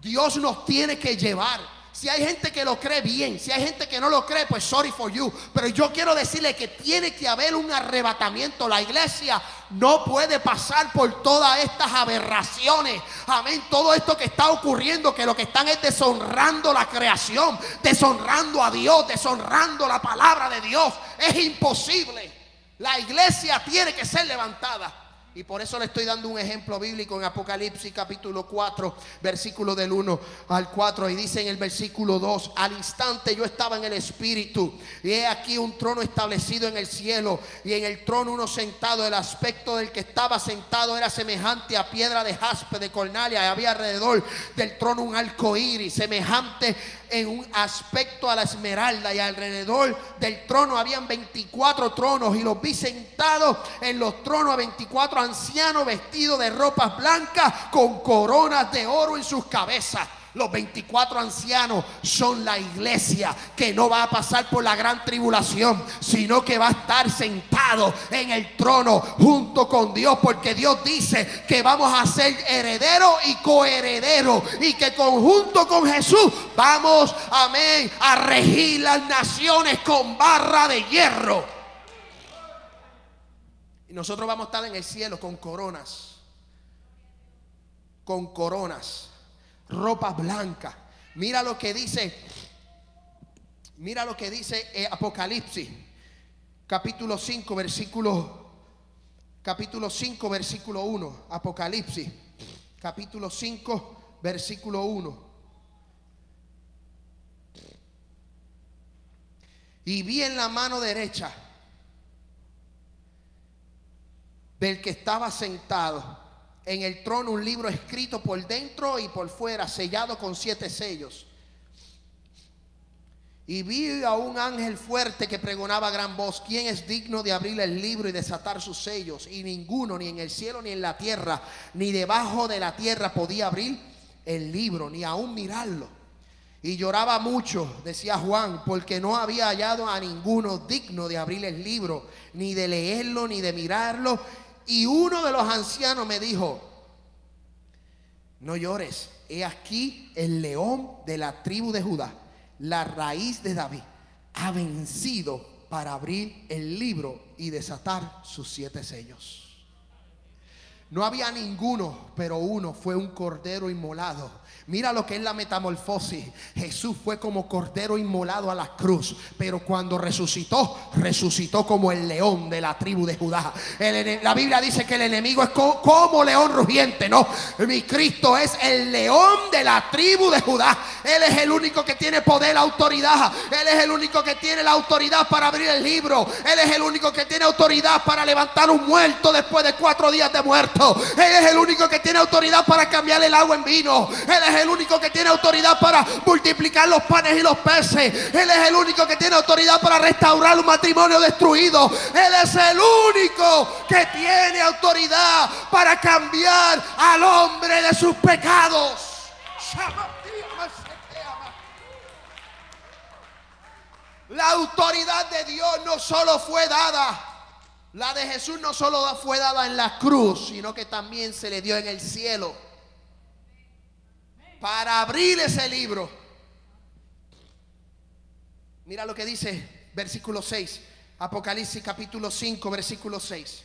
Dios nos tiene que llevar. Si hay gente que lo cree bien, si hay gente que no lo cree, pues sorry for you. Pero yo quiero decirle que tiene que haber un arrebatamiento. La iglesia no puede pasar por todas estas aberraciones. Amén. Todo esto que está ocurriendo, que lo que están es deshonrando la creación, deshonrando a Dios, deshonrando la palabra de Dios. Es imposible. La iglesia tiene que ser levantada. Y por eso le estoy dando un ejemplo bíblico en Apocalipsis capítulo 4, versículo del 1 al 4. Y dice en el versículo 2, al instante yo estaba en el Espíritu. Y he aquí un trono establecido en el cielo. Y en el trono uno sentado. El aspecto del que estaba sentado era semejante a piedra de jaspe, de cornalia. Y había alrededor del trono un arco iris, semejante en un aspecto a la esmeralda y alrededor del trono habían 24 tronos y los vi sentados en los tronos a 24 ancianos vestidos de ropas blancas con coronas de oro en sus cabezas. Los 24 ancianos son la iglesia que no va a pasar por la gran tribulación, sino que va a estar sentado en el trono junto con Dios, porque Dios dice que vamos a ser herederos y coherederos y que conjunto con Jesús vamos, amén, a regir las naciones con barra de hierro. Nosotros vamos a estar en el cielo con coronas, con coronas ropa blanca. Mira lo que dice, mira lo que dice eh, Apocalipsis, capítulo 5, versículo, capítulo 5, versículo 1. Apocalipsis, capítulo 5, versículo 1. Y vi en la mano derecha del que estaba sentado en el trono un libro escrito por dentro y por fuera, sellado con siete sellos. Y vi a un ángel fuerte que pregonaba a gran voz, ¿quién es digno de abrir el libro y desatar sus sellos? Y ninguno, ni en el cielo, ni en la tierra, ni debajo de la tierra podía abrir el libro, ni aún mirarlo. Y lloraba mucho, decía Juan, porque no había hallado a ninguno digno de abrir el libro, ni de leerlo, ni de mirarlo. Y uno de los ancianos me dijo, no llores, he aquí el león de la tribu de Judá, la raíz de David, ha vencido para abrir el libro y desatar sus siete sellos. No había ninguno, pero uno fue un cordero inmolado Mira lo que es la metamorfosis. Jesús fue como cordero inmolado a la cruz, pero cuando resucitó, resucitó como el león de la tribu de Judá. la Biblia dice que el enemigo es como, león rugiente, no. Mi Cristo es el león de la tribu de Judá. Él es el único que tiene poder, autoridad. Él es el único que tiene la autoridad para abrir el libro. Él es el único que tiene autoridad para levantar un muerto después de cuatro días de muerto. Él es el único que tiene autoridad para cambiar el agua en vino. Él es el único que tiene autoridad para multiplicar los panes y los peces. Él es el único que tiene autoridad para restaurar un matrimonio destruido. Él es el único que tiene autoridad para cambiar al hombre de sus pecados. La autoridad de Dios no solo fue dada, la de Jesús no solo fue dada en la cruz, sino que también se le dio en el cielo para abrir ese libro. Mira lo que dice versículo 6, Apocalipsis capítulo 5, versículo 6.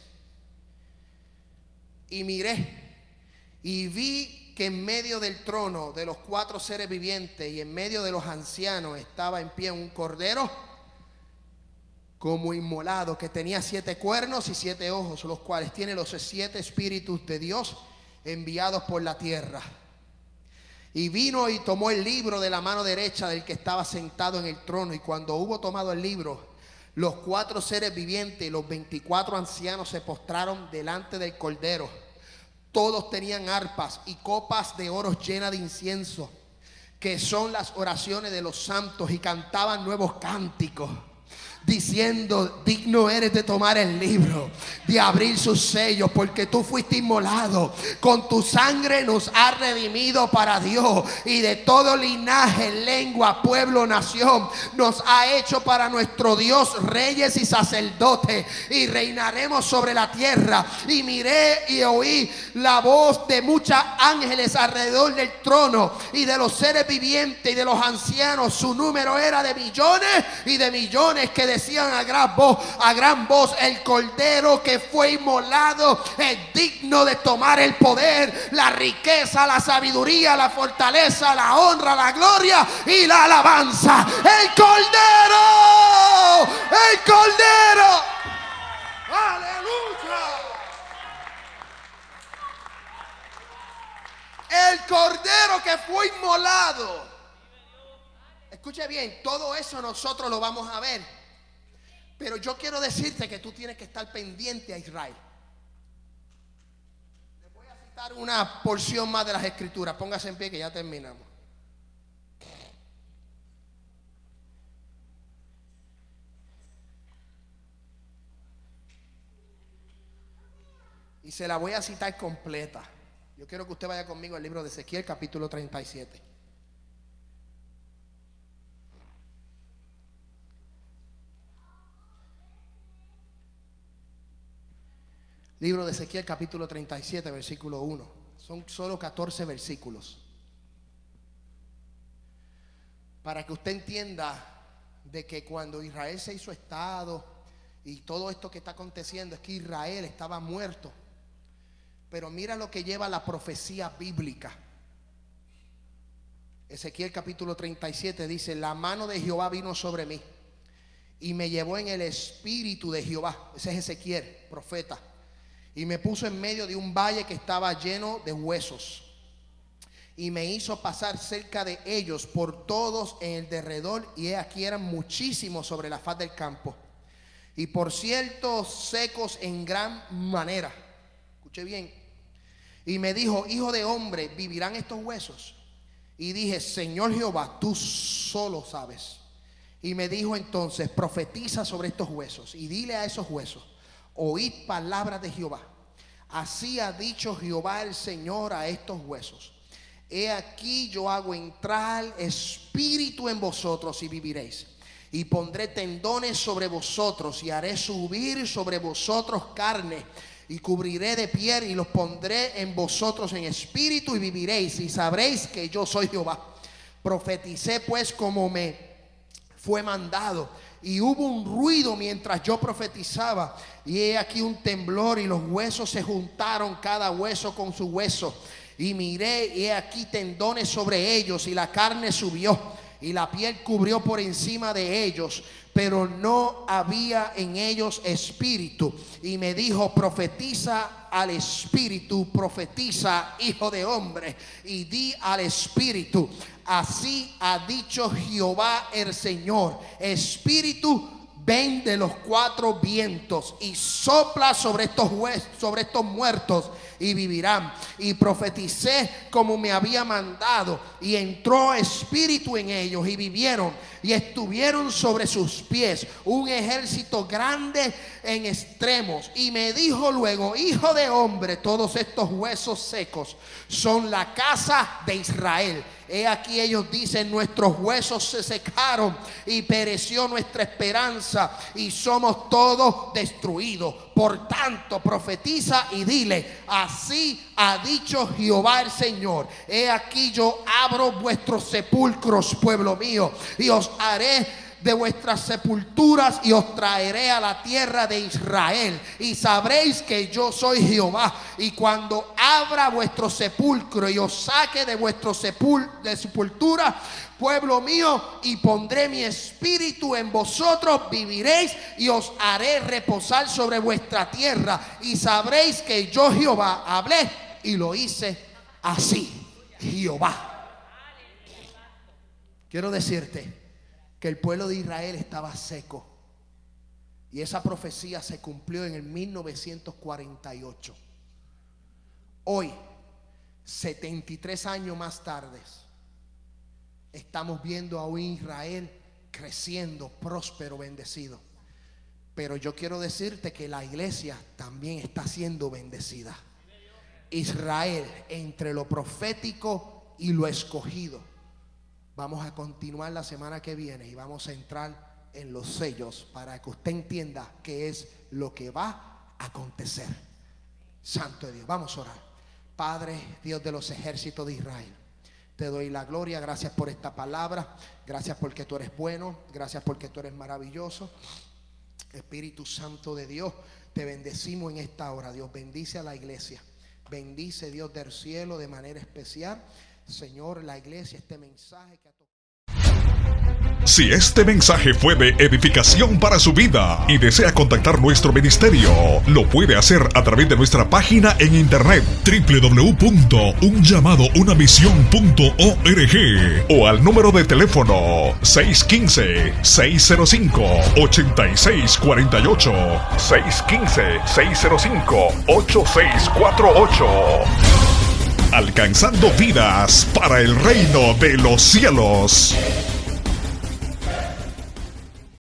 Y miré y vi que en medio del trono de los cuatro seres vivientes y en medio de los ancianos estaba en pie un cordero como inmolado que tenía siete cuernos y siete ojos, los cuales tiene los siete espíritus de Dios enviados por la tierra. Y vino y tomó el libro de la mano derecha del que estaba sentado en el trono. Y cuando hubo tomado el libro, los cuatro seres vivientes y los veinticuatro ancianos se postraron delante del cordero. Todos tenían arpas y copas de oro llenas de incienso, que son las oraciones de los santos, y cantaban nuevos cánticos diciendo, digno eres de tomar el libro, de abrir sus sellos, porque tú fuiste inmolado, con tu sangre nos ha redimido para Dios y de todo linaje, lengua, pueblo, nación, nos ha hecho para nuestro Dios reyes y sacerdotes y reinaremos sobre la tierra. Y miré y oí la voz de muchos ángeles alrededor del trono y de los seres vivientes y de los ancianos. Su número era de millones y de millones que decían a gran voz, a gran voz, el cordero que fue inmolado es digno de tomar el poder, la riqueza, la sabiduría, la fortaleza, la honra, la gloria y la alabanza. El cordero, el cordero. Aleluya. El cordero que fue inmolado. Escuche bien, todo eso nosotros lo vamos a ver. Pero yo quiero decirte que tú tienes que estar pendiente a Israel. Les voy a citar una porción más de las escrituras. Póngase en pie que ya terminamos. Y se la voy a citar completa. Yo quiero que usted vaya conmigo al libro de Ezequiel capítulo 37. Libro de Ezequiel capítulo 37, versículo 1. Son solo 14 versículos. Para que usted entienda de que cuando Israel se hizo estado y todo esto que está aconteciendo es que Israel estaba muerto. Pero mira lo que lleva la profecía bíblica. Ezequiel capítulo 37 dice, la mano de Jehová vino sobre mí y me llevó en el espíritu de Jehová. Ese es Ezequiel, profeta y me puso en medio de un valle que estaba lleno de huesos. Y me hizo pasar cerca de ellos por todos en el derredor, y he aquí eran muchísimos sobre la faz del campo. Y por cierto, secos en gran manera. Escuche bien. Y me dijo, hijo de hombre, ¿vivirán estos huesos? Y dije, Señor Jehová, tú solo sabes. Y me dijo entonces, profetiza sobre estos huesos y dile a esos huesos oíd palabras de Jehová. Así ha dicho Jehová el Señor a estos huesos. He aquí yo hago entrar espíritu en vosotros y viviréis. Y pondré tendones sobre vosotros y haré subir sobre vosotros carne. Y cubriré de piel y los pondré en vosotros en espíritu y viviréis. Y sabréis que yo soy Jehová. Profeticé pues como me fue mandado y hubo un ruido mientras yo profetizaba. Y he aquí un temblor y los huesos se juntaron cada hueso con su hueso. Y miré y he aquí tendones sobre ellos y la carne subió y la piel cubrió por encima de ellos, pero no había en ellos espíritu. Y me dijo, profetiza al espíritu, profetiza, hijo de hombre, y di al espíritu, así ha dicho Jehová el Señor, espíritu ven de los cuatro vientos y sopla sobre estos sobre estos muertos y vivirán. Y profeticé como me había mandado y entró espíritu en ellos y vivieron y estuvieron sobre sus pies un ejército grande en extremos. Y me dijo luego, hijo de hombre, todos estos huesos secos son la casa de Israel. He aquí ellos dicen, nuestros huesos se secaron y pereció nuestra esperanza y somos todos destruidos. Por tanto, profetiza y dile, así ha dicho Jehová el Señor. He aquí yo abro vuestros sepulcros, pueblo mío, y os haré de vuestras sepulturas y os traeré a la tierra de Israel. Y sabréis que yo soy Jehová. Y cuando abra vuestro sepulcro y os saque de vuestro sepul de sepultura, pueblo mío, y pondré mi espíritu en vosotros, viviréis y os haré reposar sobre vuestra tierra. Y sabréis que yo Jehová hablé y lo hice así. Jehová. Quiero decirte que el pueblo de Israel estaba seco. Y esa profecía se cumplió en el 1948. Hoy, 73 años más tarde, estamos viendo a un Israel creciendo, próspero, bendecido. Pero yo quiero decirte que la iglesia también está siendo bendecida. Israel entre lo profético y lo escogido Vamos a continuar la semana que viene y vamos a entrar en los sellos para que usted entienda qué es lo que va a acontecer. Santo de Dios, vamos a orar. Padre, Dios de los ejércitos de Israel. Te doy la gloria, gracias por esta palabra, gracias porque tú eres bueno, gracias porque tú eres maravilloso. Espíritu Santo de Dios, te bendecimos en esta hora. Dios bendice a la iglesia. Bendice Dios del cielo de manera especial. Señor, la iglesia, este mensaje que ha si este mensaje fue de edificación para su vida y desea contactar nuestro ministerio, lo puede hacer a través de nuestra página en internet www.unllamadounamisión.org o al número de teléfono 615-605-8648 615-605-8648 alcanzando vidas para el reino de los cielos.